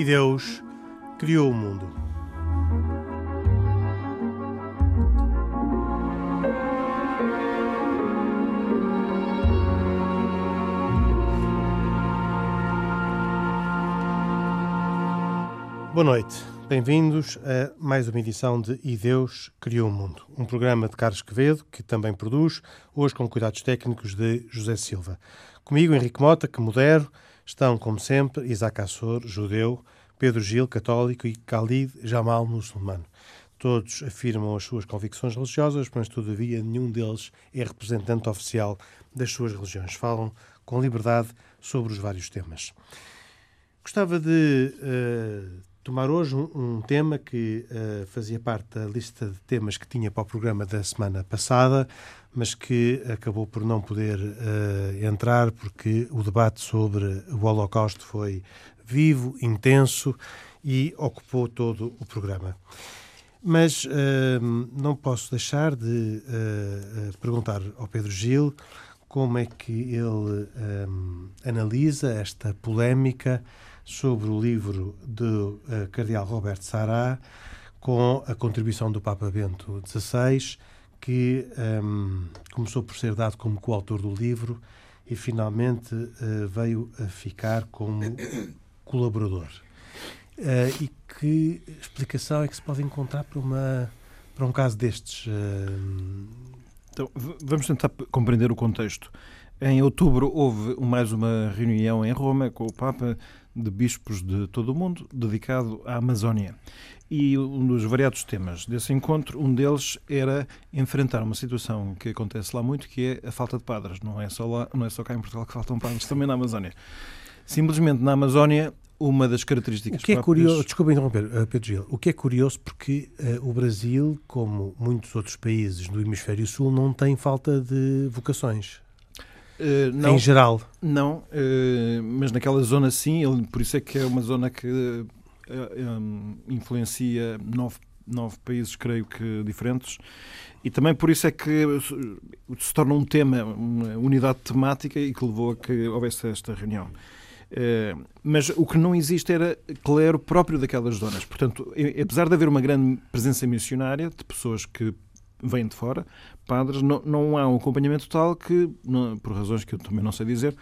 E Deus criou o mundo. Boa noite, bem-vindos a mais uma edição de E Deus Criou o Mundo, um programa de Carlos Quevedo, que também produz, hoje com cuidados técnicos de José Silva. Comigo, Henrique Mota, que modero, estão, como sempre, Isaac Assor, judeu, Pedro Gil, católico, e Khalid Jamal, muçulmano. Todos afirmam as suas convicções religiosas, mas, todavia, nenhum deles é representante oficial das suas religiões. Falam com liberdade sobre os vários temas. Gostava de uh, tomar hoje um, um tema que uh, fazia parte da lista de temas que tinha para o programa da semana passada, mas que acabou por não poder uh, entrar porque o debate sobre o Holocausto foi vivo, intenso e ocupou todo o programa. Mas uh, não posso deixar de perguntar ao Pedro Gil como é que ele analisa esta polémica sobre o livro do uh, Cardeal Roberto Sará, com a contribuição do Papa Bento XVI, que um, começou por ser dado como coautor do livro e finalmente uh, veio a ficar como colaborador. Uh, e que explicação é que se pode encontrar para, uma, para um caso destes? Então, vamos tentar compreender o contexto. Em outubro houve mais uma reunião em Roma com o Papa de bispos de todo o mundo dedicado à Amazónia. E um dos variados temas desse encontro, um deles era enfrentar uma situação que acontece lá muito, que é a falta de padres. Não é só, lá, não é só cá em Portugal que faltam padres, também na Amazónia. Simplesmente na Amazónia, uma das características... O que é curioso, desculpa interromper, eh, Pedro Gil, o que é curioso porque uh, o Brasil, como muitos outros países do hemisfério sul, não tem falta de vocações. Uh, não, em geral. Não, uh, mas naquela zona sim, ele, por isso é que é uma zona que um, influencia nove, nove países, creio que diferentes, e também por isso é que se torna um tema, uma unidade temática e que levou a que houvesse esta reunião. Uh, mas o que não existe era clero próprio daquelas zonas. Portanto, apesar de haver uma grande presença missionária de pessoas que vêm de fora, padres, não, não há um acompanhamento tal que, por razões que eu também não sei dizer,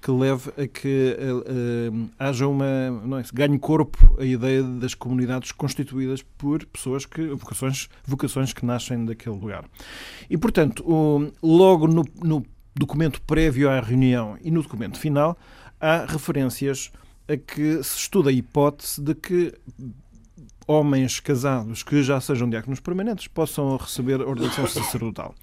que leve a que uh, uh, haja uma não é, ganhe corpo a ideia das comunidades constituídas por pessoas que vocações vocações que nascem daquele lugar e portanto logo no, no documento prévio à reunião e no documento final há referências a que se estuda a hipótese de que homens casados que já sejam diáconos permanentes possam receber ordenação sacerdotal.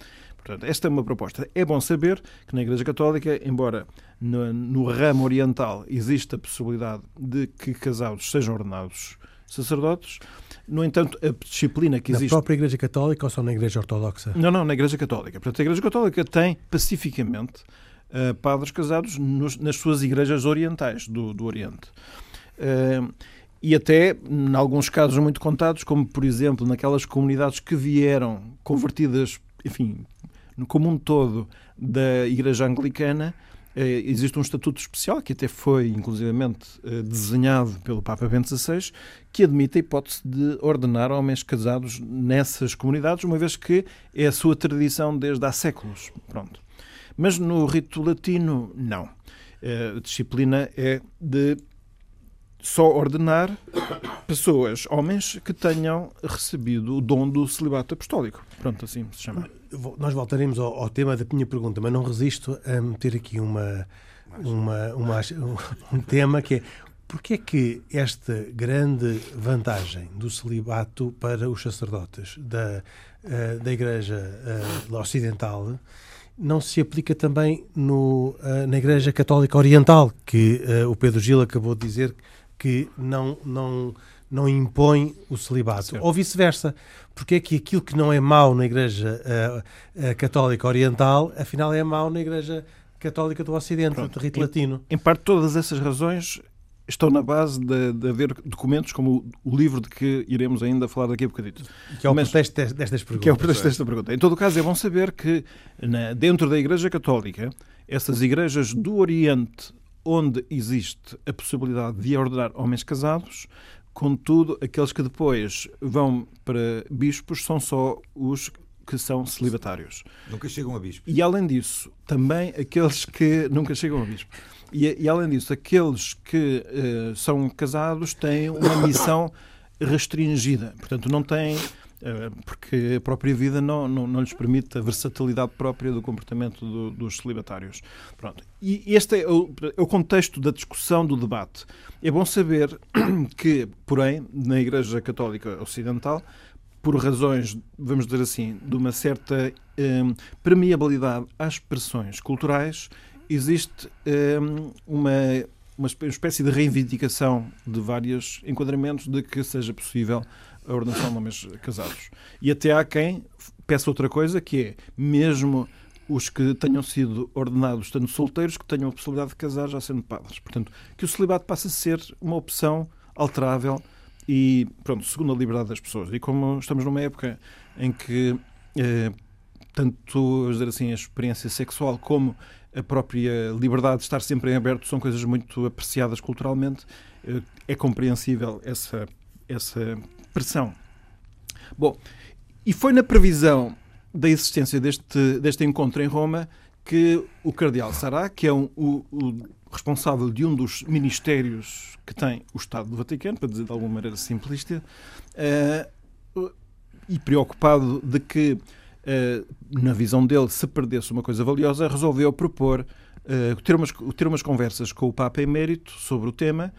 Portanto, esta é uma proposta. É bom saber que na Igreja Católica, embora no, no ramo oriental exista a possibilidade de que casados sejam ordenados sacerdotes, no entanto, a disciplina que existe. Na própria Igreja Católica ou só na Igreja Ortodoxa? Não, não, na Igreja Católica. Portanto, a Igreja Católica tem pacificamente uh, padres casados nos, nas suas igrejas orientais do, do Oriente. Uh, e até, em alguns casos muito contados, como por exemplo naquelas comunidades que vieram convertidas, enfim, como um todo da Igreja Anglicana, eh, existe um estatuto especial que até foi, inclusivamente, eh, desenhado pelo Papa Bento XVI, que admite a hipótese de ordenar homens casados nessas comunidades, uma vez que é a sua tradição desde há séculos. Pronto. Mas no rito latino, não. Eh, a disciplina é de só ordenar pessoas, homens, que tenham recebido o dom do celibato apostólico. Pronto, assim se chama. Nós voltaremos ao, ao tema da minha pergunta, mas não resisto a meter aqui uma, uma, uma, um tema que é Porquê é que esta grande vantagem do celibato para os sacerdotes da, eh, da Igreja uh, Ocidental não se aplica também no, uh, na Igreja Católica Oriental, que o Pedro Gil acabou de dizer que não, não, não impõe o celibato. Certo. Ou vice-versa. Porque é que aquilo que não é mau na Igreja uh, uh, Católica Oriental, afinal é mau na Igreja Católica do Ocidente, Pronto. do rito em, latino? Em parte, todas essas razões estão na base de, de haver documentos como o, o, livro de que iremos ainda falar daqui a bocadito. Que é o Mas, pretexto destas perguntas. Que é o pretexto desta pergunta. Em todo o caso, é bom saber que na, dentro da Igreja Católica, essas igrejas do Oriente onde existe a possibilidade de ordenar homens casados, contudo, aqueles que depois vão para bispos são só os que são celibatários. Nunca chegam a bispo. E além disso, também aqueles que nunca chegam a bispo. E, e além disso, aqueles que uh, são casados têm uma missão restringida. Portanto, não têm porque a própria vida não, não, não lhes permite a versatilidade própria do comportamento do, dos celibatários. Pronto. E este é o, é o, contexto da discussão, do debate. É bom saber que, porém, na Igreja Católica Ocidental, por razões, vamos dizer assim, de uma certa um, permeabilidade às expressões culturais, existe um, uma, uma espécie de reivindicação de vários enquadramentos de que seja possível a ordenação de homens casados. E até há quem peça outra coisa, que é, mesmo os que tenham sido ordenados estando solteiros, que tenham a possibilidade de casar já sendo padres. Portanto, que o celibato passe a ser uma opção alterável e, pronto, segundo a liberdade das pessoas. E como estamos numa época em que eh, tanto, dizer assim, a experiência sexual como a própria liberdade de estar sempre em aberto são coisas muito apreciadas culturalmente, eh, é compreensível essa, essa Bom, e foi na previsão da existência deste, deste encontro em Roma que o cardeal Sará, que é um, o, o, responsável de um dos ministérios que tem o Estado do Vaticano, para dizer de alguma maneira simplista, uh, e preocupado de que, uh, na visão dele, se perdesse uma coisa valiosa, resolveu propor uh, ter, umas, ter umas conversas com o Papa Emérito sobre o tema,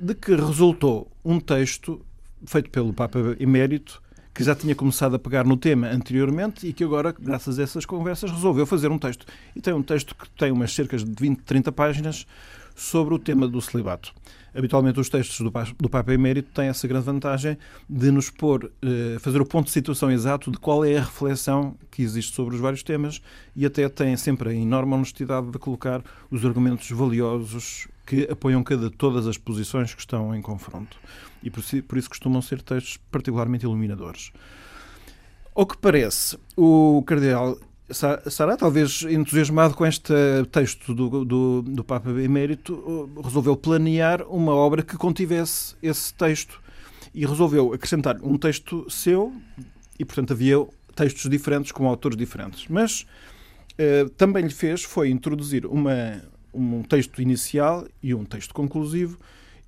de que resultou um texto feito pelo Papa Emérito, que já tinha começado a pegar no tema anteriormente e que agora, graças a essas conversas, resolveu fazer um texto. E tem um texto que tem umas cerca de 20, 30 páginas sobre o tema do celibato. Habitualmente os textos do Papa Emérito têm essa grande vantagem de nos pôr, eh, fazer o ponto de situação exato de qual é a reflexão que existe sobre os vários temas e até têm sempre a enorme honestidade de colocar os argumentos valiosos que apoiam cada, todas as posições que estão em confronto. E por, por isso costumam ser textos particularmente iluminadores. Ao que parece, o cardeal Sará, talvez entusiasmado com este texto do, do, do, Papa Emérito, resolveu planear uma obra que contivesse esse texto e resolveu acrescentar um texto seu e, portanto, havia textos diferentes com autores diferentes. Mas eh, também lhe fez foi introduzir uma, um texto inicial e um texto conclusivo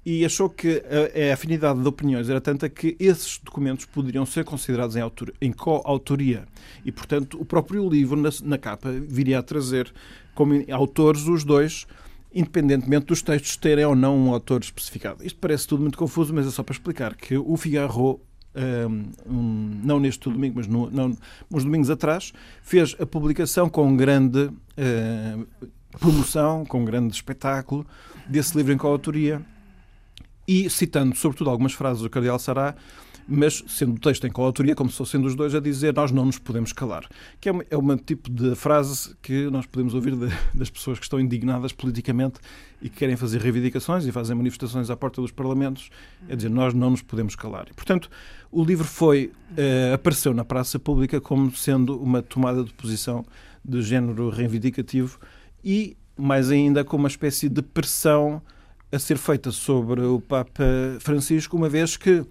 e achou que a, a, afinidade de opiniões era tanta que esses documentos poderiam ser considerados em, autor, em coautoria. E, portanto, o próprio livro, na, na, capa, viria a trazer como autores os dois, independentemente dos textos terem ou não um autor especificado. Isto parece tudo muito confuso, mas é só para explicar que o Figaro um, não neste domingo, mas no, não, uns domingos atrás, fez a publicação com grande uh, promoção, com grande espetáculo desse livro em coautoria e citando sobretudo algumas frases do Cardeal Sará, mas sendo o texto em coautoria, como se fossem dos dois, a dizer nós não nos podemos calar. Que é um, é um tipo de frase que nós podemos ouvir de, das pessoas que estão indignadas politicamente e que querem fazer reivindicações e fazem manifestações à porta dos parlamentos, é dizer nós não nos podemos calar. E, portanto, o livro foi, uh, apareceu na praça pública como sendo uma tomada de posição de género reivindicativo e, mais ainda, com uma espécie de pressão a ser feita sobre o Papa Francisco, uma vez que,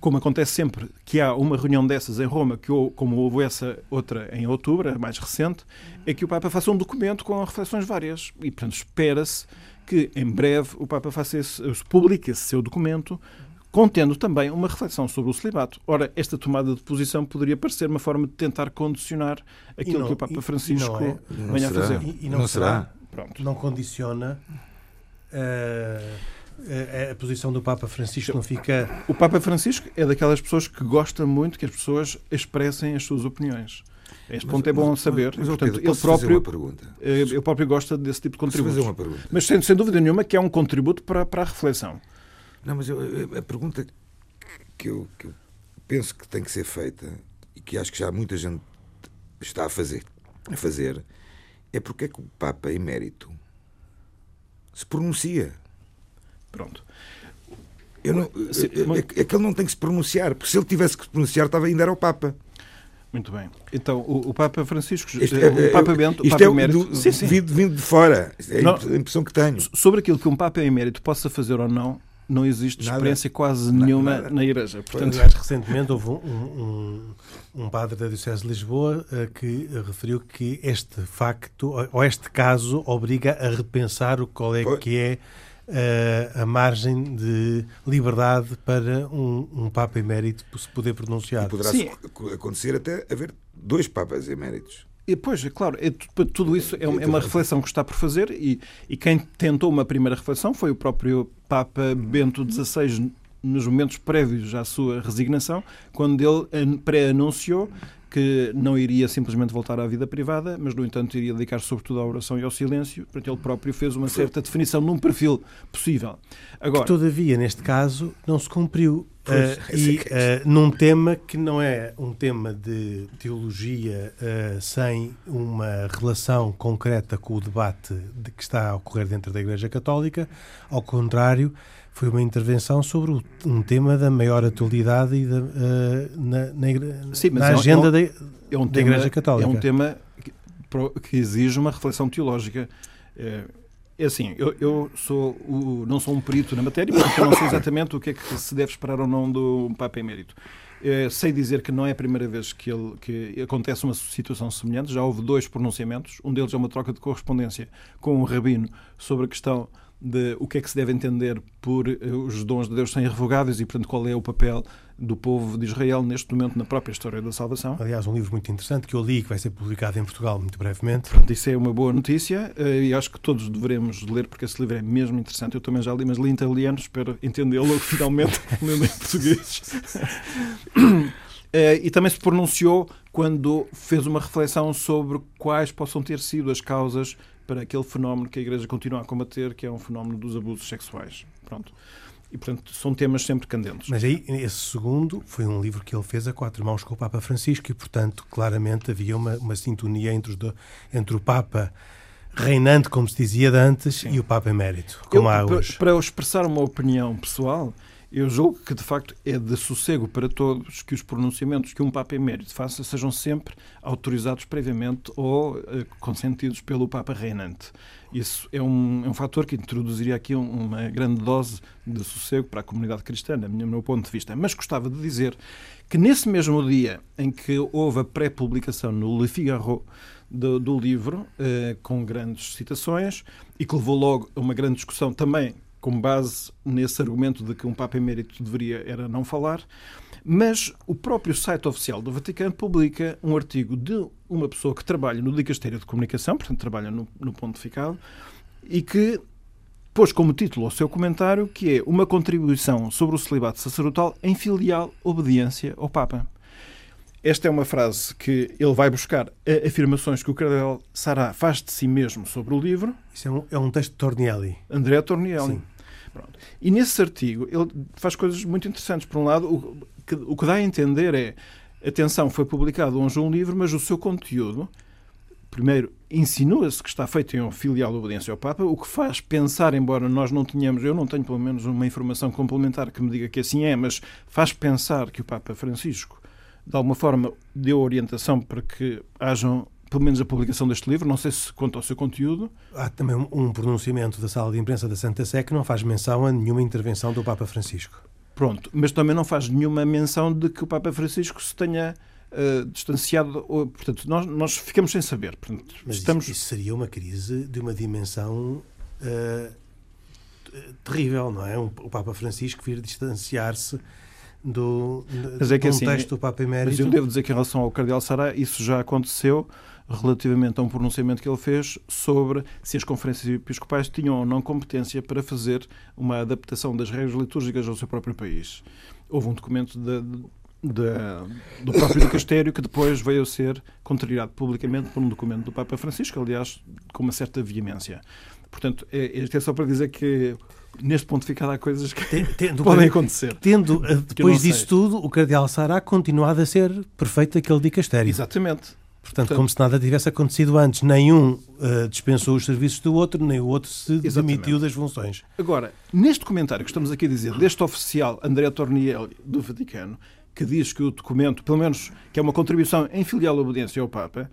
como acontece sempre que há uma reunião dessas em Roma, que como houve essa outra em outubro, a mais recente, é que o Papa faça um documento com reflexões várias. E, portanto, espera-se que em breve o Papa faça esse, publique esse seu documento, contendo também uma reflexão sobre o celibato. Ora, esta tomada de posição poderia parecer uma forma de tentar condicionar aquilo não, que o Papa Francisco é. venha a fazer. E, e não, não, será? Pronto. Não condiciona a, a, posição do Papa Francisco não fica. O Papa Francisco é daquelas pessoas que gosta muito que as pessoas expressem as suas opiniões. Este mas, ponto é bom mas, saber. Mas, Portanto, Pedro, ele próprio, ele próprio gosta desse tipo de contributo. Mas sem, sem dúvida nenhuma que é um contributo para, para a reflexão. Não, mas eu, a pergunta que eu, que eu penso que tem que ser feita e que acho que já muita gente está a fazer, a fazer é porque é que o Papa emérito se pronuncia. Pronto. Eu não, é, é, que ele não tem que se pronunciar, porque se ele tivesse que se pronunciar, estava ainda era o Papa. Muito bem. Então, o, o Papa Francisco, Isto eh, é- o Papa é- Bento, o Papa é Emérito, do- sim, sim. Vindo, vindo de fora. É Não. a impressão que tenho. sobre aquilo que um Papa Emérito possa fazer ou não, não existe Nada. experiência quase Nada, nenhuma nada. na Igreja. Portanto, Aliás, recentemente houve um, um, um padre da Diocese de Lisboa eh, que referiu que este facto, ou este caso, obriga a repensar o qual é Pois. que é eh, a margem de liberdade para um, um Papa emérito se poder pronunciar. Poderá Sim. acontecer até haver dois papas eméritos. E, pois, é claro, é, tu- tudo isso é uma, é uma reflexão que está por fazer e, e quem tentou uma primeira reflexão foi o próprio Papa Bento XVI nos momentos prévios à sua resignação, quando ele an- pré-anunciou que não iria simplesmente voltar à vida privada, mas, no entanto, iria dedicar sobretudo à oração e ao silêncio. Portanto, ele próprio fez uma certa definição num perfil possível. Agora, Todavia, neste caso, não se cumpriu. Essa e que eh, num tema que não é um tema de teologia eh, sem uma relação concreta com o debate de que está a ocorrer dentro da Igreja Católica, ao contrário, foi uma intervenção sobre o- um tema da maior atualidade e da, eh, na, na Sim, na é agenda é um- da, é um da tema, Igreja Católica. É um tema que, que exige uma reflexão teológica. É, é assim, eu, eu sou o- não sou um perito na matéria, porque eu não sei exatamente o que é que se deve esperar ou não do Papa Emérito. É, sei dizer que não é a primeira vez que, ele, que acontece uma situação semelhante. Já houve dois pronunciamentos. Um deles é uma troca de correspondência com um rabino sobre a questão de o que é que se deve entender por eh, os dons de Deus serem irrevogáveis e, portanto, qual é o papel do povo de Israel neste momento na própria história da salvação. Aliás, um livro muito interessante que eu li, que vai ser publicado em Portugal muito brevemente. Pronto, isso é uma boa notícia eh, e acho que todos devemos ler porque esse livro é mesmo interessante. Eu também já li, mas li em italiano, espero entendê-lo finalmente lendo em português. Eh, E também se pronunciou quando fez uma reflexão sobre quais possam ter sido as causas para aquele fenómeno que a Igreja continua a combater, que é um fenómeno dos abusos sexuais. Pronto. E, portanto, são temas sempre candentes. Mas aí, esse segundo foi um livro que ele fez a quatro mãos com o Papa Francisco e, portanto, claramente havia uma, uma sintonia entre, do- entre o Papa reinante, como se dizia de antes, e o Papa emérito, como Eu, há para- hoje. Para eu expressar uma opinião pessoal, eu julgo que de facto é de sossego para todos que os pronunciamentos que um Papa Emérito faça sejam sempre autorizados previamente ou eh, consentidos pelo Papa reinante. Isso é um, é um fator que introduziria aqui um- uma grande dose de sossego para a comunidade cristã, no meu ponto de vista. Mas gostava de dizer que nesse mesmo dia em que houve a pré-publicação no Le Figaro do, do livro, eh, com grandes citações, e que levou logo a uma grande discussão também com base nesse argumento de que um Papa Emérito deveria era não falar, mas o próprio site oficial do Vaticano publica um artigo de uma pessoa que trabalha no Dicastério de Comunicação, portanto trabalha no, no pontificado, e que pôs como título ao seu comentário que é uma contribuição sobre o celibato sacerdotal em filial obediência ao Papa. Esta é uma frase que ele vai buscar afirmações que o Cardeal Sará faz de si mesmo sobre o livro, Isso é um, é um texto de Tornielli. André Tornielli. Sim. Pronto. E nesse artigo ele faz coisas muito interessantes. Por um lado, o que, o que dá a entender é, atenção, foi publicado hoje um livro, mas o seu conteúdo, primeiro, insinua-se que está feito em um filial de obediência ao Papa, o que faz pensar, embora nós não tenhamos, eu não tenho pelo menos uma informação complementar que me diga que assim é, mas faz pensar que o Papa Francisco, de alguma forma, deu orientação para que hajam pelo menos a publicação deste livro, não sei se quanto ao seu conteúdo, Há também um, pronunciamento da Sala de Imprensa da Santa Sé que não faz menção a nenhuma intervenção do Papa Francisco. Pronto, mas também não faz nenhuma menção de que o Papa Francisco se tenha eh, distanciado. Ou, portanto, nós, nós ficamos sem saber. Portanto, Mas estamos... isso, isso seria uma crise de uma dimensão eh, terrível, não é? O Papa Francisco vir distanciar-se do, Mas é que de um assim, do Papa Mas Emérito. eu devo dizer que em relação ao Cardeal Sará, isso já aconteceu relativamente a um pronunciamento que ele fez sobre se as conferências episcopais tinham ou não competência para fazer uma adaptação das regras litúrgicas ao seu próprio país. Houve um documento da- da- do próprio dicastério que depois veio a ser contrariado publicamente por um documento do Papa Francisco, aliás, com uma certa veemência. Portanto, é, é só para dizer que neste ponto ficado há coisas que Ten- tendo, podem acontecer. tendo, eh, depois sei. disso tudo, o Cardeal Sará continuado a ser prefeito daquele dicastério. Exatamente. Portanto, Portanto- como se nada tivesse acontecido antes. Nenhum eh, dispensou os serviços do outro, nem o outro se Exatamente. demitiu das funções. Agora, neste comentário que estamos aqui a dizer, deste oficial André Tornielli do Vaticano, que diz que o documento, pelo menos que é uma contribuição em filial obediência ao Papa,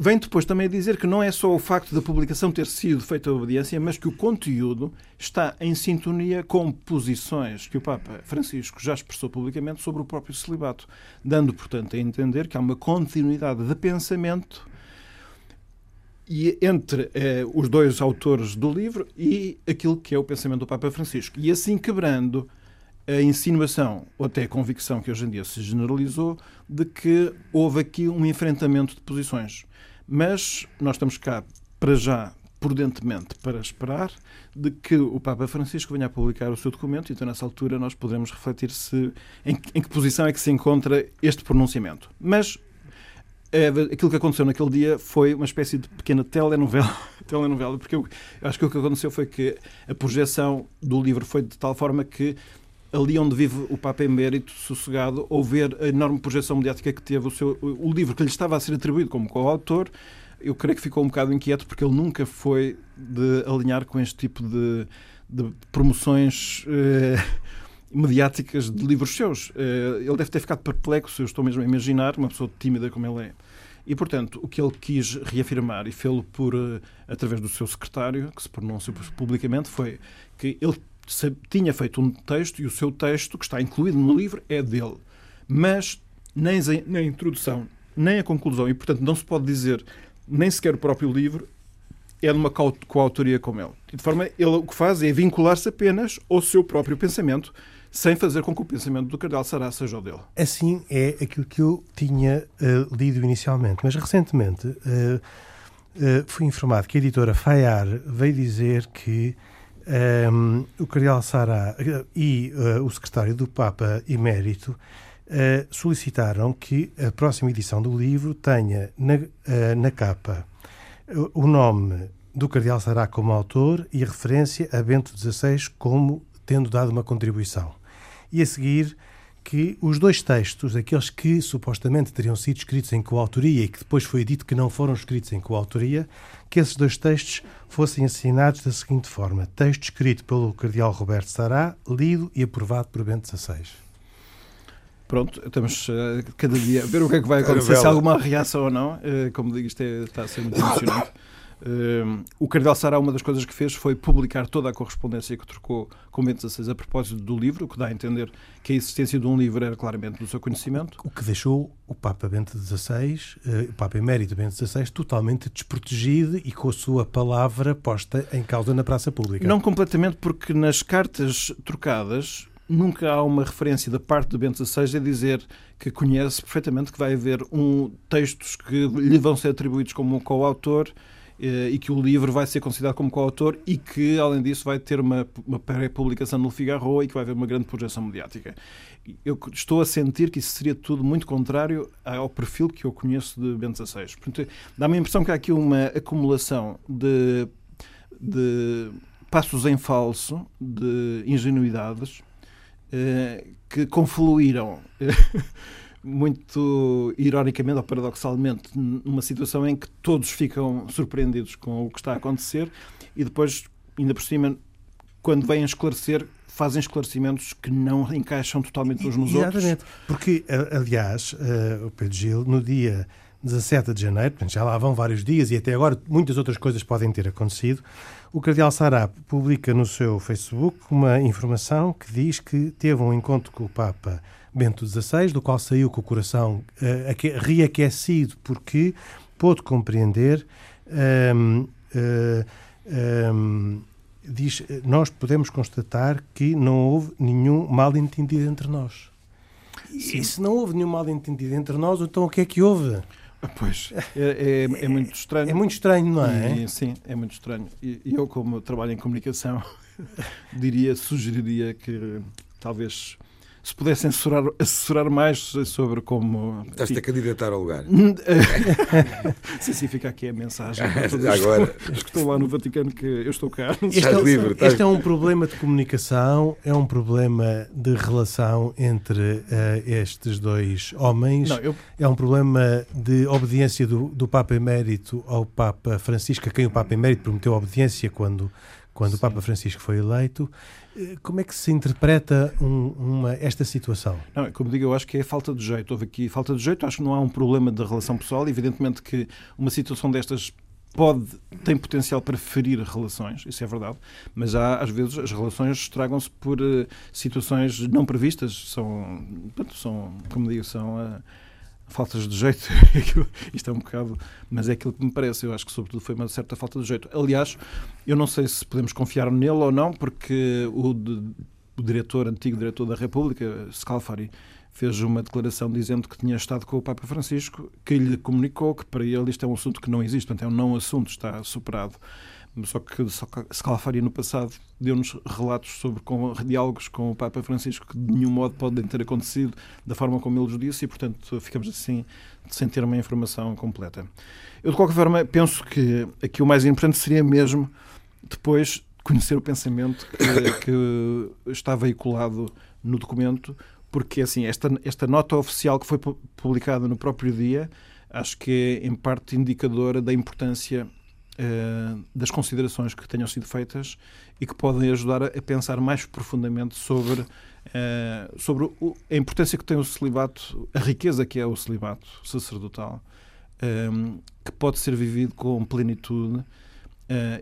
Vem depois também dizer que não é só o facto da publicação ter sido feita a obediência, mas que o conteúdo está em sintonia com posições que o Papa Francisco já expressou publicamente sobre o próprio celibato, dando, portanto, a entender que há uma continuidade de pensamento e entre eh, os dois autores do livro e aquilo que é o pensamento do Papa Francisco. E assim quebrando a insinuação, ou até a convicção que hoje em dia se generalizou, de que houve aqui um enfrentamento de posições. Mas nós estamos cá, para já, prudentemente, para esperar de que o Papa Francisco venha a publicar o seu documento, então nessa altura nós podemos refletir se em, em que posição é que se encontra este pronunciamento. Mas é, aquilo que aconteceu naquele dia foi uma espécie de pequena telenovela, telenovela porque eu, eu acho que o que aconteceu foi que a projeção do livro foi de tal forma que ali onde vive o Papa Emérito, sossegado, ou ver a enorme projeção mediática que teve o, seu, o livro que lhe estava a ser atribuído como coautor, eu creio que ficou um bocado inquieto porque ele nunca foi de alinhar com este tipo de, de promoções eh, mediáticas de livros seus. Eh, ele deve ter ficado perplexo, eu estou mesmo a imaginar, uma pessoa tímida como ele é. E, portanto, o que ele quis reafirmar e fê-lo por eh, através do seu secretário, que se pronunciou publicamente, foi que ele tinha feito um texto e o seu texto, que está incluído no livro, é dele. Mas nem a introdução, nem a conclusão, e portanto não se pode dizer nem sequer o próprio livro é de uma coautoria com ele. De forma, ele o que faz é vincular-se apenas ao seu próprio pensamento, sem fazer com que o pensamento do Cardeal Sará seja o dele. Assim é aquilo que eu tinha uh, lido inicialmente, mas recentemente uh, uh, fui informado que a editora Fayar veio dizer que um, o Cardeal Sará e uh, o secretário do Papa Emérito uh, solicitaram que a próxima edição do livro tenha na, uh, na capa o nome do Cardeal Sará como autor e a referência a Bento XVI como tendo dado uma contribuição. E a seguir que os dois textos, aqueles que supostamente teriam sido escritos em coautoria e que depois foi dito que não foram escritos em coautoria, que esses dois textos fossem assinados da seguinte forma: texto escrito pelo Cardeal Roberto Sará, lido e aprovado por Bento XVI. Pronto, estamos uh, cada dia a ver o que é que vai acontecer, se há alguma reação ou não. Uh, como digo, isto é, está a ser muito emocionante. Uh, o Cardeal Sará, uma das coisas que fez foi publicar toda a correspondência que trocou com Bento XVI a propósito do livro, o que dá a entender que a existência de um livro era claramente do seu conhecimento. O que deixou o Papa Bento XVI, uh, o Papa Emérito Bento XVI, totalmente desprotegido e com a sua palavra posta em causa na praça pública. Não completamente, porque nas cartas trocadas nunca há uma referência da parte de Bento XVI a dizer que conhece perfeitamente que vai haver um textos que lhe vão ser atribuídos como coautor e que o livro vai ser considerado como coautor e que, além disso, vai ter uma, uma pré-publicação no Figaro e que vai haver uma grande projeção mediática. Eu estou a sentir que isso seria tudo muito contrário ao perfil que eu conheço de Bento XVI. Portanto, dá-me a impressão que há aqui uma acumulação de, de passos em falso, de ingenuidades, eh, que confluíram muito ironicamente ou paradoxalmente, numa situação em que todos ficam surpreendidos com o que está a acontecer e depois, ainda por cima, quando vêm esclarecer, fazem esclarecimentos que não encaixam totalmente uns nos Exatamente. outros. Porque, aliás, uh, o Pedro Gil, no dia 17 de janeiro, já lá vão vários dias e até agora muitas outras coisas podem ter acontecido, o Cardeal Sará publica no seu Facebook uma informação que diz que teve um encontro com o Papa Bento XVI, do qual saiu com o coração uh, reaquecido, porque pôde compreender. Um, uh, eh, um, diz, nós podemos constatar que não houve nenhum mal entendido entre nós. Sim. E se não houve nenhum mal entendido entre nós, então o que é que houve? Pois, é, é, é muito estranho. É muito estranho, não é? E, sim, é muito estranho. E eu, como trabalho em comunicação, diria, sugeriria que talvez se pudessem assessorar, assessorar mais sobre como. Estás-te a candidatar ao lugar. sim, sim, fica aqui a mensagem. Agora. Os que estão lá no Vaticano que eu estou cá. Este, é, livre, estás... este é um problema de comunicação, é um problema de relação entre uh, estes dois homens. Não, eu... É um problema de obediência do, do Papa Emérito ao Papa Francisco, a quem o Papa Emérito prometeu obediência quando quando Sim. o Papa Francisco foi eleito. Eh, como é que se interpreta um, uma, esta situação? Não, como digo, eu acho que é falta de jeito. Houve aqui falta de jeito, acho que não há um problema de relação pessoal. Evidentemente que uma situação destas pode, tem potencial para ferir relações, isso é verdade, mas há, às vezes as relações estragam-se por uh, situações não previstas, são, são como digo, são uh, faltas de jeito. Isto é um bocado, mas é aquilo que me parece. Eu acho que, sobretudo, foi uma certa falta de jeito. Aliás, eu não sei se podemos confiar nele ou não, porque o, de, o diretor, antigo diretor da República, Scalfari, fez uma declaração dizendo que tinha estado com o Papa Francisco, que lhe comunicou que para ele isto é um assunto que não existe, portanto é um não assunto, está superado. Só que Scalfari no passado deu-nos relatos sobre com, diálogos com o Papa Francisco que de nenhum modo podem ter acontecido da forma como ele os disse e, portanto, ficamos assim sem ter uma informação completa. Eu, de qualquer forma, penso que aqui o mais importante seria mesmo depois conhecer o pensamento que, que está veiculado no documento, porque assim esta, esta nota oficial que foi publicada no próprio dia acho que é em parte indicadora da importância das considerações que tenham sido feitas e que podem ajudar a, pensar mais profundamente sobre, uh, sobre a importância que tem o celibato, a riqueza que é o celibato sacerdotal, eh, que pode ser vivido com plenitude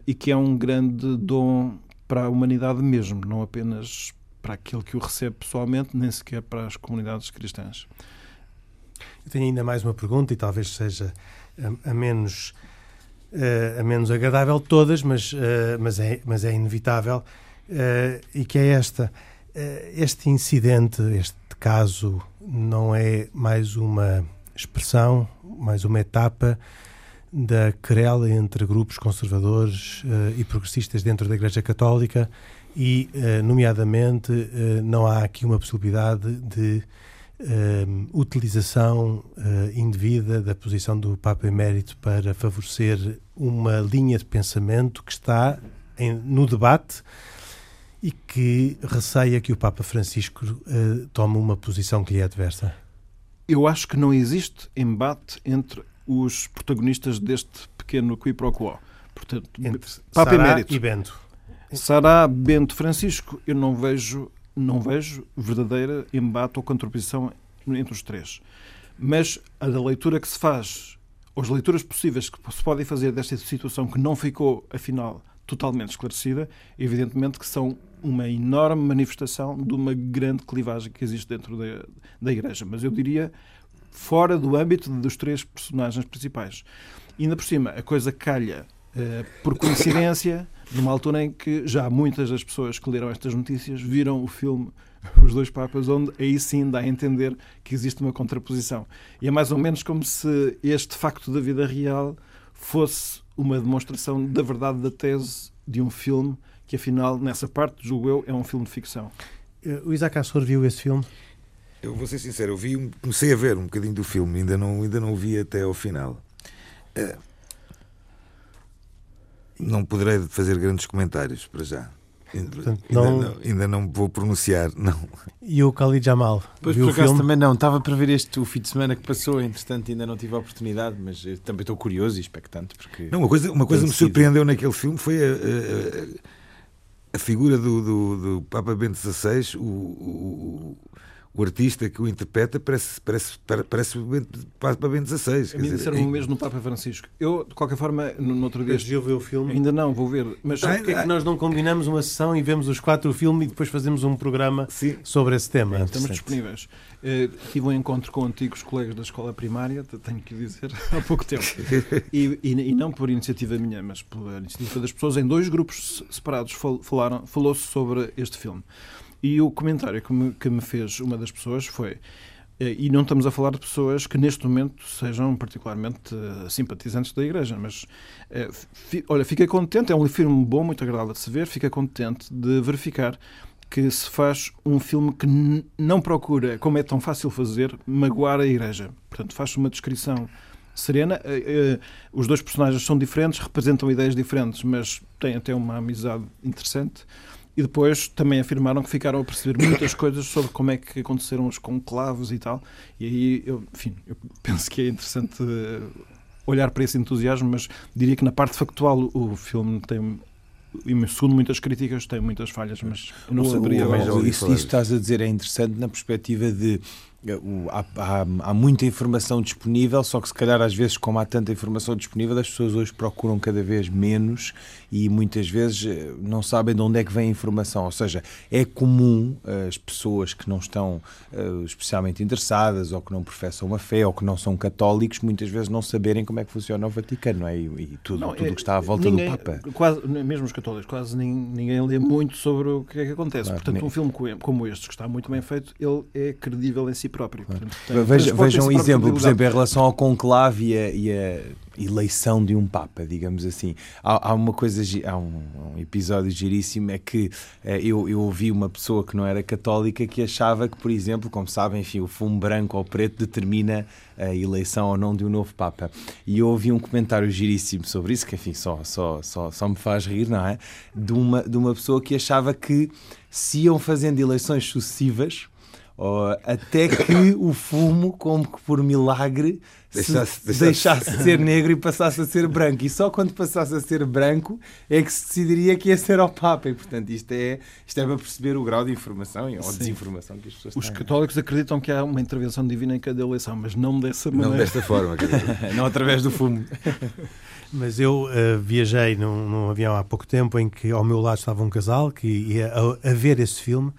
e que é um grande dom para a humanidade mesmo, não apenas para aquele que o recebe pessoalmente, nem sequer para as comunidades cristãs. Eu tenho ainda mais uma pergunta e talvez seja a, a menos a menos agradável de todas, mas, mas, é, mas é inevitável, e que é esta. Este incidente, este caso, não é mais uma expressão, mais uma etapa da querela entre grupos conservadores e progressistas dentro da Igreja Católica e, nomeadamente, não há aqui uma possibilidade de uh, utilização indevida da posição do Papa Emérito para favorecer uma linha de pensamento que está em, no debate e que receia que o Papa Francisco tome uma posição que lhe é adversa? Eu acho que não existe embate entre os protagonistas deste pequeno qui pro quo. Portanto, entre Papa Sará Emérito e Bento Sará Bento Francisco, eu não vejo, não vejo verdadeira embate ou contraposição entre os três. Mas a da leitura que se faz, ou as leituras possíveis que se podem fazer desta situação que não ficou, afinal, totalmente esclarecida, evidentemente que são uma enorme manifestação de uma grande clivagem que existe dentro da, da Igreja. Mas eu diria fora do âmbito dos três personagens principais. E ainda por cima, a coisa calha uh, por coincidência numa altura em que já muitas das pessoas que leram estas notícias viram o filme Os Dois Papas, onde aí sim dá a entender que existe uma contraposição. E é mais ou menos como se este facto da vida real fosse uma demonstração da verdade da tese de um filme que, afinal, nessa parte, julgo eu, é um filme de ficção. Eh, o Isaac Assor viu esse filme? Eu vou ser sincero, eu vi, comecei a ver um bocadinho do filme, ainda não, ainda não o vi até ao final. Uh, não poderei fazer grandes comentários para já. Portanto, ainda, não... Não, ainda não vou pronunciar, não. E o Khalid Jamal? Pois por acaso também não. Estava para ver este o fim de semana que passou, entretanto ainda não tive a oportunidade, mas também estou curioso e expectante. Porque não, uma coisa, uma coisa me surpreendeu naquele filme foi a, a, a figura do, do, do, Papa Bento XVI, o, o o artista que o interpreta parece, parece, parece Papa Bento XVI. A mim disseram o mesmo no Papa Francisco. Eu, de qualquer forma, no, no outro dia. Já ver o filme? Ainda não, vou ver. Mas ah, porque é que nós não combinamos uma sessão e vemos os quatro filmes e depois fazemos um programa Sim. sobre esse tema? Estamos disponíveis. Uh, tive um encontro com antigos colegas da escola primária, tenho que dizer, há pouco tempo. E, e, e não por iniciativa minha, mas por iniciativa das pessoas, em dois grupos separados falaram, falou-se sobre este filme. E o comentário que me, que me fez uma das pessoas foi eh, e não estamos a falar de pessoas que neste momento sejam particularmente uh, simpatizantes da Igreja, mas uh, fi, olha, fiquei contente, é um filme bom, muito agradável de se ver, fiquei contente de verificar que se faz um filme que não procura, como é tão fácil fazer, magoar a Igreja. Portanto, faz uma descrição serena. Os dois personagens são diferentes, representam ideias diferentes, mas têm até uma amizade interessante. E depois também afirmaram que ficaram a perceber muitas coisas sobre como é que aconteceram os conclavos e tal. E aí, eu, enfim, eu penso que é interessante olhar para esse entusiasmo, mas diria que na parte factual o filme tem e segundo muitas críticas, tem muitas falhas, mas eu não O- saberia. o- isso, isso estás a dizer é interessante na perspectiva de eh, o- há, há- há muita informação disponível, só que se calhar às vezes, como há tanta informação disponível, as pessoas hoje procuram cada vez menos e muitas vezes eh, não sabem de onde é que vem a informação. Ou seja, é comum eh, as pessoas que não estão eh, especialmente interessadas ou que não professam uma fé ou que não são católicos, muitas vezes não saberem como é que funciona o Vaticano não é? e, e tudo, Não, tudo é- o que está à volta ninguém- do Papa. Quase, mesmo os católicos, quase nin- ninguém lê muito sobre o que é que acontece. Claro, Portanto, nem- um filme co- como este, que está muito bem feito, ele é credível em si próprio. Portanto, tem- Veja- Vejam um exemplo, por exemplo, em relação ao conclave e a, e a eleição de um Papa, digamos assim. Há, há uma coisa, há um, um episódio giríssimo, é que eh, eu, eu ouvi uma pessoa que não era católica que achava que, por exemplo, como sabem, enfim, o fumo branco ou preto determina a eleição ou não de um novo Papa. E eu ouvi um comentário giríssimo sobre isso, que enfim, só, só, só, só me faz rir, não é? De uma, de uma pessoa que achava que se iam fazendo eleições sucessivas, ou até que o fumo, como que por milagre, se Deixasse- deixasse- deixasse de ser negro e passasse a ser branco. E só quando passasse a ser branco é que se decidiria que ia ser ao Papa. E, portanto, isto é, isto é para perceber o grau de informação ou Sim. desinformação que as pessoas Os têm. católicos acreditam que há uma intervenção divina em cada eleição, mas não dessa Não maneira. desta forma. quer dizer. Não através do fumo. Mas eu eh, viajei num, num avião há pouco tempo em que ao meu lado estava um casal que ia a, a ver esse filme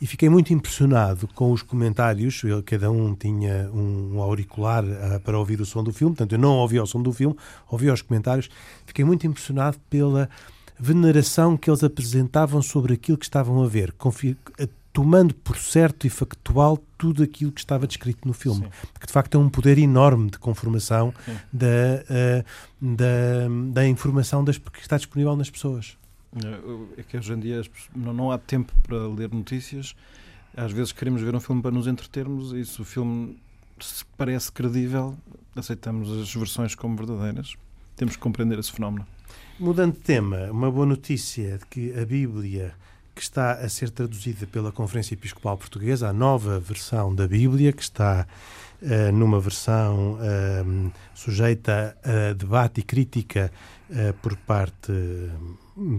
e fiquei muito impressionado com os comentários. Eu- cada um tinha um, auricular ah, para ouvir o som do filme, portanto eu não ouvi o som do filme, ouvi os comentários. Fiquei muito impressionado pela veneração que eles apresentavam sobre aquilo que estavam a ver, confi- tomando por certo e factual tudo aquilo que estava descrito no filme, Sim. que de facto é um poder enorme de conformação da, eh, da, da informação das, que está disponível nas pessoas. É que hoje em dia não, não há tempo para ler notícias. Às vezes queremos ver um filme para nos entretermos e se o filme se parece credível, aceitamos as versões como verdadeiras. Temos que compreender esse fenómeno. Mudando de tema, uma boa notícia é de que a Bíblia, que está a ser traduzida pela Conferência Episcopal Portuguesa, a nova versão da Bíblia, que está eh, numa versão eh, sujeita a debate e crítica eh, por parte eh,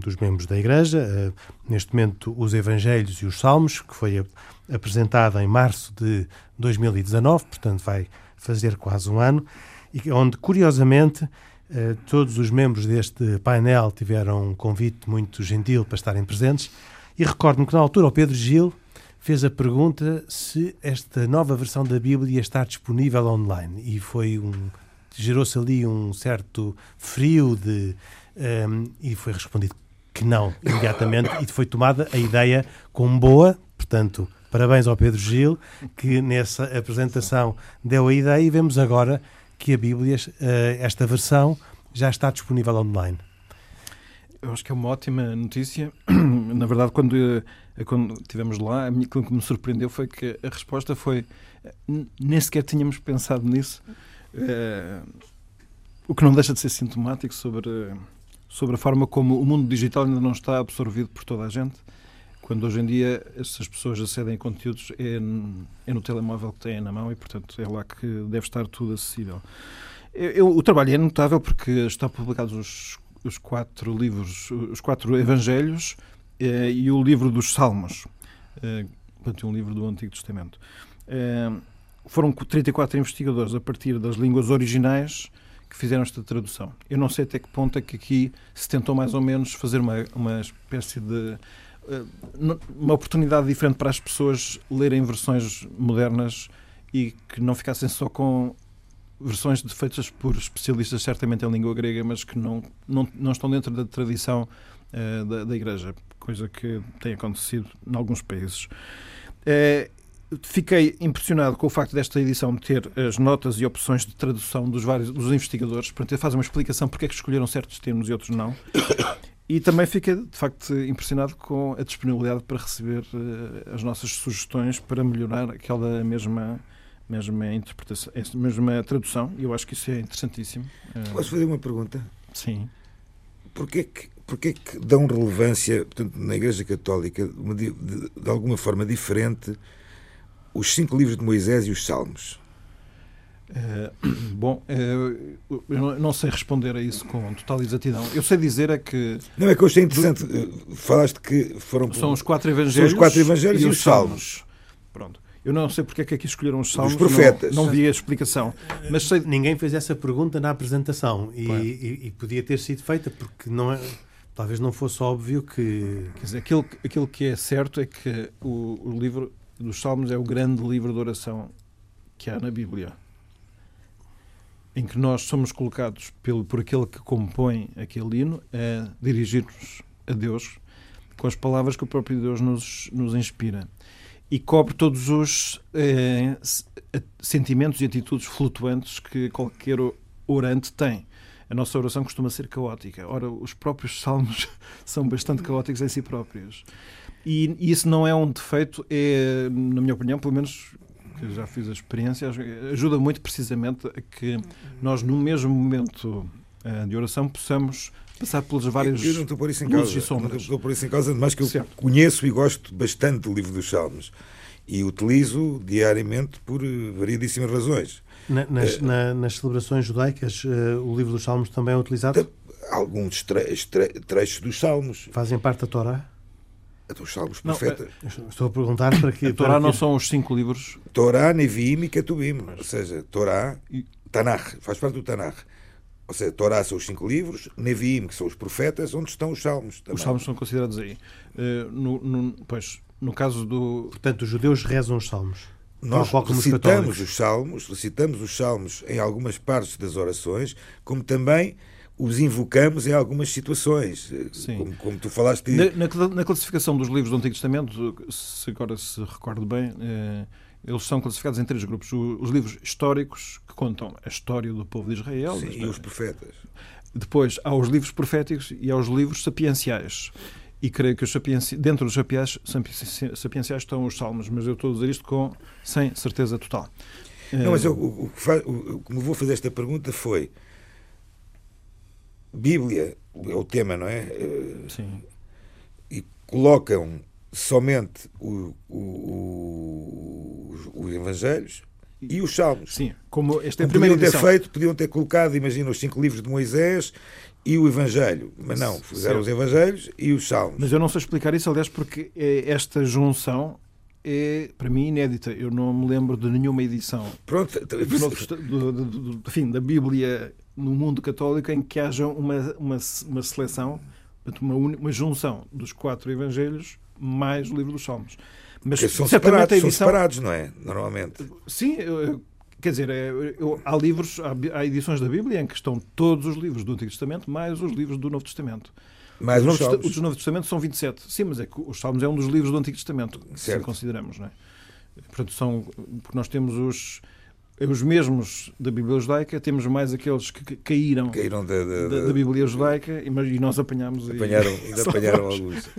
dos membros da Igreja. Neste momento, os Evangelhos e os Salmos, que foi ap- apresentada em março de 2019, portanto vai fazer quase um ano, e onde, curiosamente, todos os membros deste painel tiveram um convite muito gentil para estarem presentes. E recordo-me que, na altura, o Pedro Gil fez a pergunta se esta nova versão da Bíblia está disponível online. E foi um. gerou-se ali um certo frio de. ehm, e foi respondido que não, imediatamente, e foi tomada a ideia como boa, portanto. Parabéns ao Pedro Gil, que nessa apresentação deu a ideia, e vemos agora que a Bíblia, eh, esta versão, já está disponível online. Eu acho que é uma ótima notícia. Na verdade, quando, eh, quando estivemos lá, aquilo que me surpreendeu foi que a resposta foi eh, "N- nem sequer tínhamos pensado nisso. Eh, o que não deixa de ser sintomático sobre, sobre a forma como o mundo digital ainda não está absorvido por toda a gente. Quando hoje em dia essas pessoas acedem a conteúdos é, é no telemóvel que têm na mão e, portanto, é lá que deve estar tudo acessível. Eu- eu- o trabalho é notável porque está publicados os, os quatro livros, os quatro evangelhos eh, e o livro dos Salmos, eh, portanto, um livro do Antigo Testamento. Eh, foram 34 investigadores a partir das línguas originais que fizeram esta tradução. Eu não sei até que ponto é que aqui se tentou mais ou menos fazer uma, uma espécie de eh, uma oportunidade diferente para as pessoas lerem versões modernas e que não ficassem só com versões feitas por especialistas certamente em língua grega, mas que não, não, não estão dentro da tradição eh, da, da Igreja, coisa que tem acontecido em alguns países. Eh, fiquei impressionado com o facto desta edição ter as notas e opções de tradução dos vários dos investigadores, portanto, ele faz uma explicação porque é que escolheram certos termos e outros não. E também fiquei, de facto, impressionado com a disponibilidade para receber eh, as nossas sugestões para melhorar aquela mesma, mesma interpretação, essa mesma tradução. E eu acho que isso é interessantíssimo. Eh, Posso fazer uma pergunta? Sim. Porquê que, porquê que dão relevância, portanto, na Igreja Católica, di- de, de alguma forma diferente, os cinco livros de Moisés e os Salmos? Eh, bom, uh, eu não sei responder a isso com total exatidão. Eu sei dizer é que. Não, é que eu achei interessante. Do... Falaste que foram. São os quatro evangelhos. São os quatro evangelhos e, e os salmos. salmos. Pronto. Eu não sei porque é que aqui escolheram os salmos. Os profetas. Não, não vi a explicação. Mas sei... Ninguém fez essa pergunta na apresentação e, e, e, podia ter sido feita porque não é, talvez não fosse óbvio que. Quer dizer, aquilo, aquilo que é certo é que o, o livro dos Salmos é o grande livro de oração que há na Bíblia. Em que nós somos colocados pelo, por aquele que compõe aquele hino a dirigir-nos a Deus com as palavras que o próprio Deus nos, nos inspira e cobre todos os eh, sentimentos e atitudes flutuantes que qualquer orante tem. A nossa oração costuma ser caótica. Ora, os próprios salmos são bastante caóticos em si próprios. E isso não é um defeito, é, na minha opinião, pelo menos que já fiz a experiência, ajuda muito precisamente a que nós, no mesmo momento eh, de oração, possamos passar pelas várias eu, eu não estou por isso em causa, Não estou por isso em causa, mas que eu certo. conheço e gosto bastante do livro dos Salmos e utilizo diariamente por eh, variedíssimas razões. Na, nas, uh, na, nas, celebrações judaicas, uh, o livro dos Salmos também é utilizado? Alguns tre tre trechos dos Salmos. Fazem parte da Torá? Dos Salmos Profetas. Estou a perguntar para que. A Torá não são os cinco livros? Torá, Neviim e Ketubim. Ou seja, Torá, Tanakh, faz parte do Tanakh. Ou seja, Torá são os cinco livros, Neviim, que são os profetas, onde estão os salmos. Também. Os salmos são considerados aí. Uh, no, no, pois, no caso do. Portanto, os judeus rezam os salmos. Nós recitamos os salmos, recitamos os salmos em algumas partes das orações, como também os invocamos em algumas situações. Sim. Como, como tu falaste. Na, na, na, classificação dos livros do Antigo Testamento, se agora se recordo bem. Eh, eles são classificados em três grupos. Os livros históricos, que contam a história do povo de Israel. Sim, e os profetas. Depois há os livros proféticos e há os livros sapienciais. E creio que os sapienci... dentro dos sapienciais estão os salmos, mas eu estou a dizer isto com, sem certeza total. Não, mas eu, o, o, o, vou fazer esta pergunta foi Bíblia é o tema, não é? Sim. E colocam somente o, o, os, os Evangelhos e os Salmos. Sim, como esta é a primeira podiam ter feito, podiam ter colocado, imagina, os cinco livros de Moisés e o Evangelho. Mas não, fizeram os Evangelhos e os Salmos. Mas eu não sei explicar isso, aliás, porque é esta junção é, para mim, inédita. Eu não me lembro de nenhuma edição Pronto. do, do, do, enfim, da Bíblia no mundo católico em que haja uma, uma, uma seleção, uma, uma junção dos quatro Evangelhos mais o livro dos Salmos. Mas Porque são separados, edição... são separados, não é? Normalmente. Sim, quer dizer, é, eu, há livros, há, edições da Bíblia em que estão todos os livros do Antigo Testamento mais os livros do Novo Testamento. Mais os, Novos, os do Novo Testamento são 27. Sim, mas é que os Salmos é um dos livros do Antigo Testamento, certo. se consideramos, não é? Portanto, são, porque nós temos os os mesmos da Bíblia Judaica, temos mais aqueles que caíram, caíram da, da, da, da Bíblia Judaica e nós apanhámos apanharam, e ainda apanharam alguns.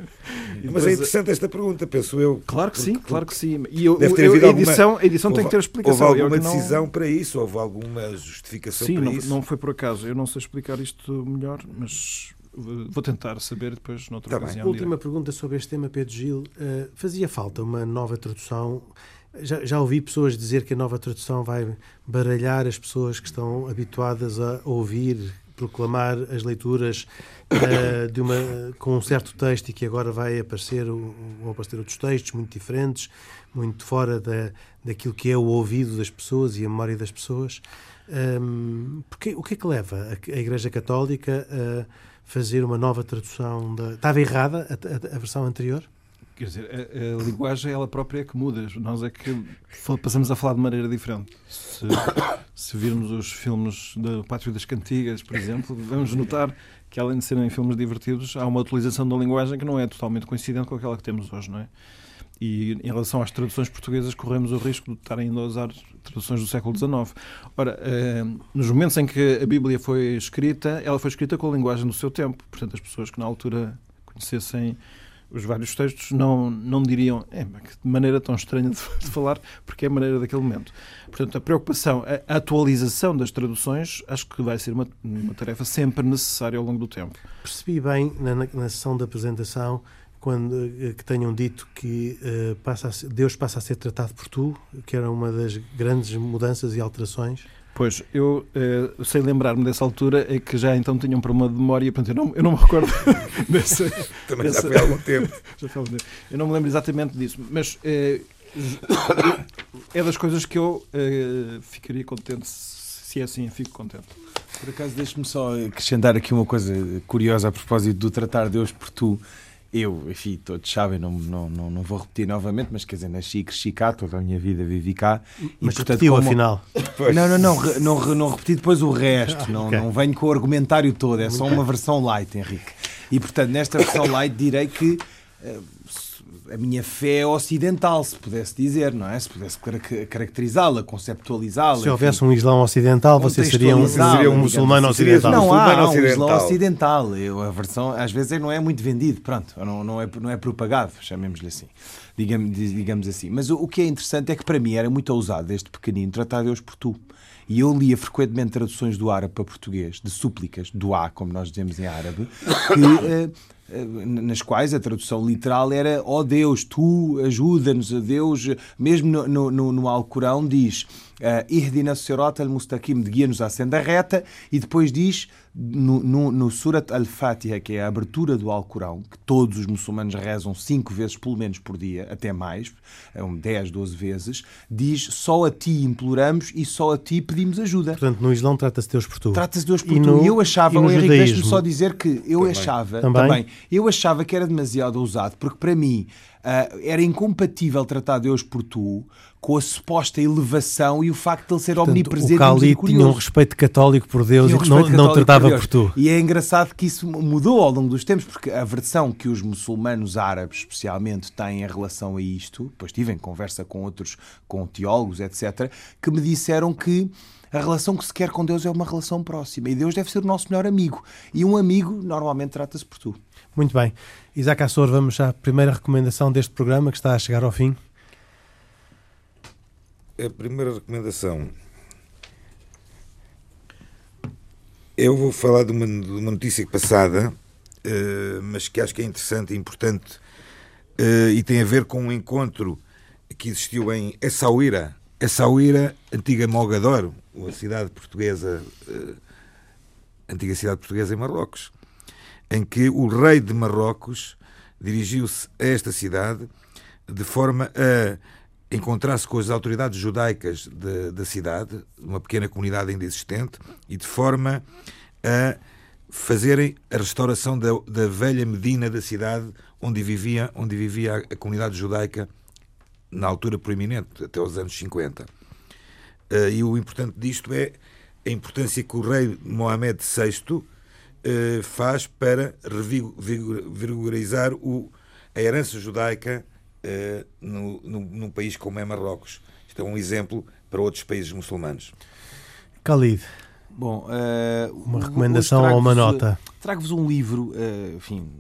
Mas é interessante esta pergunta, penso eu. Claro que sim, claro que sim. E eu, deve ter havido a edição, alguma, a edição houve, tem que ter explicação. Houve alguma decisão não... para isso? Houve alguma justificação sim, para não, isso? não foi por acaso. Eu não sei explicar isto melhor, mas vou tentar saber depois noutra tá ocasião. Última pergunta sobre este tema, Pedro Gil. Uh, fazia falta uma nova tradução já, já, ouvi pessoas dizer que a nova tradução vai baralhar as pessoas que estão habituadas a ouvir, proclamar as leituras uh, de uma, com um certo texto e que agora vai aparecer, vão aparecer outros textos muito diferentes, muito fora da, daquilo que é o ouvido das pessoas e a memória das pessoas. Um, porque, o que é que leva a, a Igreja Católica a fazer uma nova tradução? Da... Estava errada a, a, a versão anterior? Quer dizer, a, a, linguagem ela própria é que muda. Nós é que passamos a falar de maneira diferente. Se, se virmos os filmes da Pátria das Cantigas, por exemplo, vamos notar que além de serem filmes divertidos, há uma utilização da linguagem que não é totalmente coincidente com aquela que temos hoje, não é? E em relação às traduções portuguesas, corremos o risco de estar a usar traduções do século XIX. Ora, eh, nos momentos em que a Bíblia foi escrita, ela foi escrita com a linguagem do seu tempo. Portanto, as pessoas que na altura conhecessem os vários textos não, não diriam é, de maneira tão estranha de, de, falar, porque é a maneira daquele momento. Portanto, a preocupação, a, atualização das traduções, acho que vai ser uma, uma, tarefa sempre necessária ao longo do tempo. Percebi bem na, na, sessão da apresentação quando eh, que tenham dito que uh, passa Deus passa a ser tratado por tu, que era uma das grandes mudanças e alterações. Pois, eu uh, sei lembrar-me dessa altura é que já então tinham um problema de memória, portanto eu não, eu não me recordo dessa. Também dessa, já foi há algum tempo. já foi algum tempo. Eu não me lembro exatamente disso, mas uh, é das coisas que eu uh, ficaria contente se é assim, fico contente. Por acaso, deixe-me só acrescentar aqui uma coisa curiosa a propósito do tratar Deus por tu. Eu, enfim, todos sabem, não, não, não, não vou repetir novamente, mas quer dizer, nasci e cresci cá, toda a minha vida vivi cá. Mas e, portanto, repetiu, como... afinal. Não, não, não, não, não, repeti depois o resto, não, okay. não venho com o argumentário todo, é só uma versão light, Henrique. E portanto, nesta versão light direi que uh, a minha fé é ocidental, se pudesse dizer, não é? Se pudesse caracterizá-la, conceptualizá-la. Se houvesse um Islão ocidental, você seria um, seria um muçulmano assim. ocidental. Não, há um Islão ocidental. Eu, a versão, às vezes, não é muito vendido, pronto, não, não, é, não é propagado, chamemos-lhe assim. Digamos, digamos assim. Mas o, o que é interessante é que para mim era muito ousado, desde pequenino, tratar Deus por tu. E eu lia frequentemente traduções do árabe para português, de súplicas, do A, como nós dizemos em árabe, que eh, nas quais a tradução literal era ó oh Deus, tu ajuda-nos a Deus, mesmo no, no, no Alcorão diz uh, Ihdina Sirat al-Mustaqim, guia-nos à senda reta, e depois diz no, no, no Surat al-Fatiha, que é a abertura do Alcorão, que todos os muçulmanos rezam cinco vezes pelo menos por dia, até mais, 10, é 12 vezes, diz só a ti imploramos e só a ti pedimos ajuda. Portanto, no Islão trata-se Deus por tu. Trata-se Deus por e tu. No, e eu achava, e no Henrique, deixe-me só dizer que eu também. achava, também? também, eu achava que era demasiado ousado, porque para mim uh, era incompatível tratar Deus por tu com a suposta elevação e o facto de ele ser Portanto, omnipresente o Cali tinha um respeito católico por Deus um e não, não tratava por, por, tu. E é engraçado que isso mudou ao longo dos tempos, porque a versão que os muçulmanos árabes, especialmente, têm em relação a isto, depois tive em conversa com outros, com teólogos, etc., que me disseram que a relação que se quer com Deus é uma relação próxima e Deus deve ser o nosso melhor amigo. E um amigo normalmente trata-se por tu. Muito bem. Isaac Assor, vamos à primeira recomendação deste programa que está a chegar ao fim. A primeira recomendação. Eu vou falar de uma, de uma notícia passada, uh, mas que acho que é interessante e importante uh, e tem a ver com um encontro que existiu em Essaouira. Essaouira, antiga Mogador, uma cidade portuguesa, uh, antiga cidade portuguesa em Marrocos em que o rei de Marrocos dirigiu-se a esta cidade de forma a encontrar-se com as autoridades judaicas de, da cidade, uma pequena comunidade ainda existente, e de forma a fazerem a restauração da, da velha Medina da cidade onde vivia, onde vivia a comunidade judaica na altura proeminente, até os anos 50. Eh, e o importante disto é a importância que o rei Mohamed VI eh, faz para revigorizar o, a herança judaica uh, no, no, num país como é Marrocos. Isto é um exemplo para outros países muçulmanos. Khalid. Bom, uh, uma recomendação ou uma nota? Trago-vos um livro, enfim,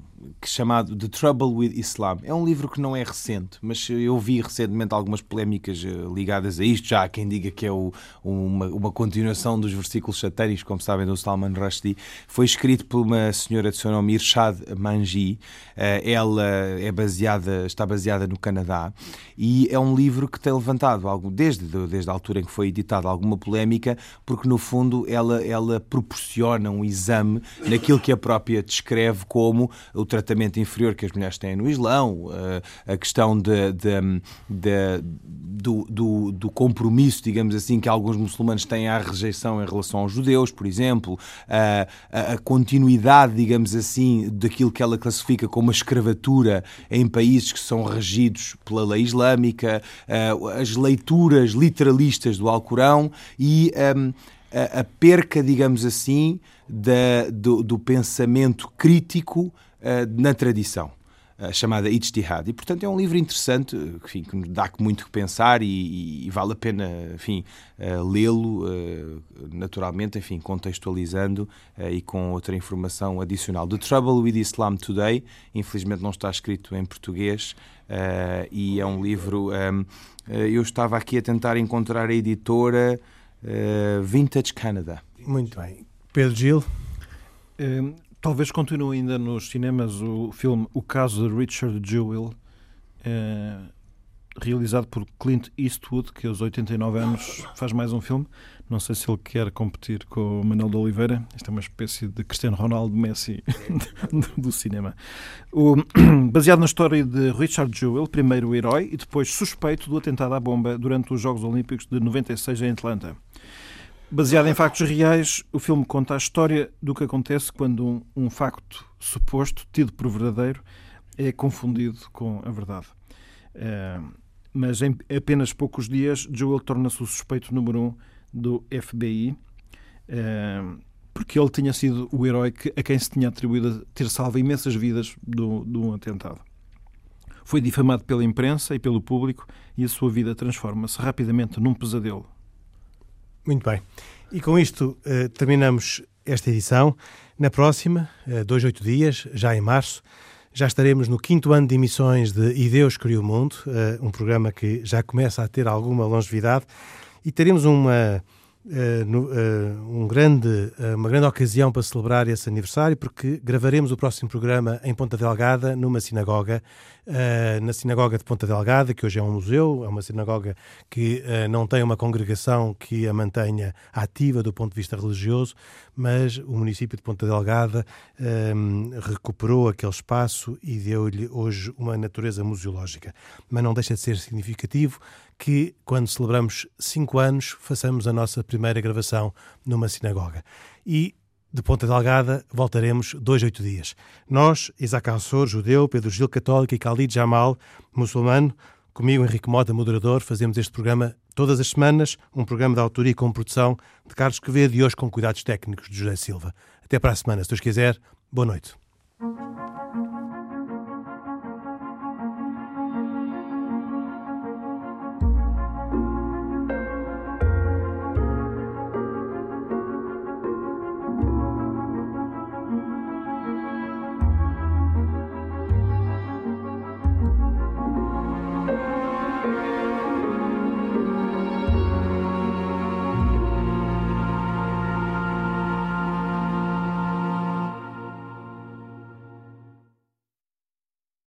chamado The Trouble with Islam. É um livro que não é recente, mas eu vi recentemente algumas polémicas eh, ligadas a isto. Já há quem diga que é o, uma, uma, continuação dos versículos satânicos, como sabem, do Salman Rushdie. Foi escrito por uma senhora de seu nome Irshad Manji. Eh, ela é baseada, está baseada no Canadá e é um livro que tem levantado, algo, desde, desde a altura em que foi editado, alguma polémica, porque no fundo ela, ela proporciona um exame naquilo que a própria descreve como o tratamento inferior que as mulheres têm no Islão, eh, a questão de, de, de, do, do, do, compromisso, digamos assim, que alguns muçulmanos têm à rejeição em relação aos judeus, por exemplo, a, a continuidade, digamos assim, daquilo que ela classifica como a escravatura em países que são regidos pela lei islâmica, as leituras literalistas do Alcorão e ehm, a, perca, digamos assim, da, do, do pensamento crítico na tradição. Uh, chamada Ijtihad. E, portanto, é um livro interessante, enfim, que nos dá muito que pensar e, e vale a pena, enfim, uh, lê-lo, uh, naturalmente, enfim, contextualizando e com outra informação adicional. The Trouble with Islam Today, infelizmente não está escrito em português, e é um livro... Um, eu estava aqui a tentar encontrar a editora Vintage Canada. Muito bem. Pedro Gil? Um Talvez continue ainda nos cinemas o filme O Caso de Richard Jewell, eh, realizado por Clint Eastwood, que aos 89 anos faz mais um filme. Não sei se ele quer competir com o Manuel de Oliveira. Isto é uma espécie de Cristiano Ronaldo Messi do cinema. O, baseado na história de Richard Jewell, primeiro herói e depois suspeito do atentado à bomba durante os Jogos Olímpicos de 96 em Atlanta. Baseado em factos reais, o filme conta a história do que acontece quando um, um facto suposto, tido por verdadeiro, é confundido com a verdade. Uh, mas em apenas poucos dias, Joel torna-se o suspeito número um do FBI, uh, eh, porque ele tinha sido o herói que, a quem se tinha atribuído ter salvo imensas vidas do, de um atentado. Foi difamado pela imprensa e pelo público e a sua vida transforma-se rapidamente num pesadelo. Muito bem. E com isto uh, terminamos esta edição. Na próxima, uh, dois, oito dias, já em março, já estaremos no quinto ano de emissões de E Deus Criou o Mundo, uh, um programa que já começa a ter alguma longevidade, e teremos uma, uh, no, um grande, uma grande ocasião para celebrar esse aniversário, porque gravaremos o próximo programa em Ponta Delgada, numa sinagoga, uh, na Sinagoga de Ponta Delgada, que hoje é um museu, é uma sinagoga que uh, não tem uma congregação que a mantenha ativa do ponto de vista religioso, mas o município de Ponta Delgada recuperou aquele espaço e deu-lhe hoje uma natureza museológica. Mas não deixa de ser significativo que, quando celebramos cinco anos, façamos a nossa primeira gravação numa sinagoga. E de Ponta Delgada, voltaremos dois, oito dias. Nós, Isaac Assor, judeu, Pedro Gil, católico e Khalid Jamal, muçulmano, comigo, Henrique Mota, moderador, fazemos este programa todas as semanas, um programa de autoria e com produção de Carlos Quevedo e hoje com cuidados técnicos de José Silva. Até para a semana, se Deus quiser. Boa noite.